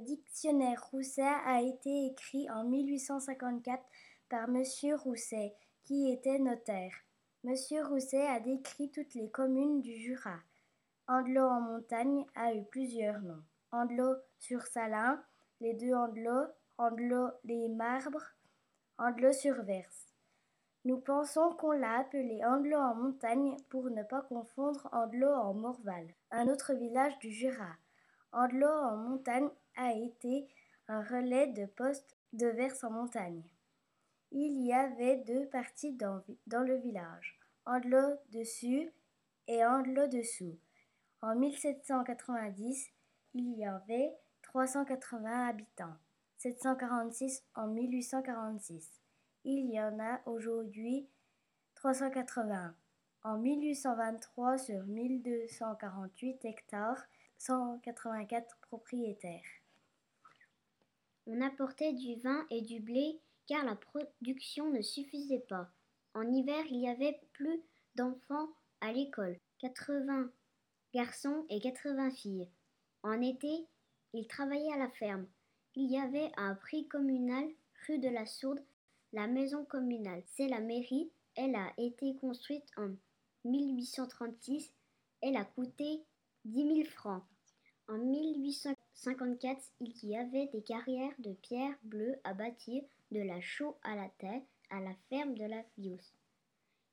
dictionnaire Rousset a été écrit en 1854 par Monsieur Rousset, qui était notaire. Monsieur Rousset a décrit toutes les communes du Jura. Andelot en montagne a eu plusieurs noms. Andelot sur Salin, les deux Andelots, Andelot les Marbres, Andelot sur Verse. Nous pensons qu'on l'a appelé Andelot en montagne pour ne pas confondre Andelot en Morval, un autre village du Jura. Andelot en montagne a été un relais de poste de Verse en montagne. Il y avait deux parties dans, dans le village, Andelot dessus et Andelot dessous. En 1790, il y avait 380 habitants, 746 en 1846. Il y en a aujourd'hui 380. En 1823, sur 1248 hectares, 184 propriétaires. On apportait du vin et du blé car la production ne suffisait pas. En hiver, il y avait plus d'enfants à l'école, 80 garçons et 80 filles. En été, ils travaillaient à la ferme. Il y avait un prix communal rue de la Sourde la maison communale, c'est la mairie. Elle a été construite en 1836. Elle a coûté 10 000 francs. En 1854, il y avait des carrières de pierre bleue à bâtir de la chaux à la terre à la ferme de la Vios.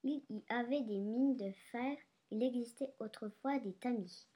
Il y avait des mines de fer. Il existait autrefois des tamis.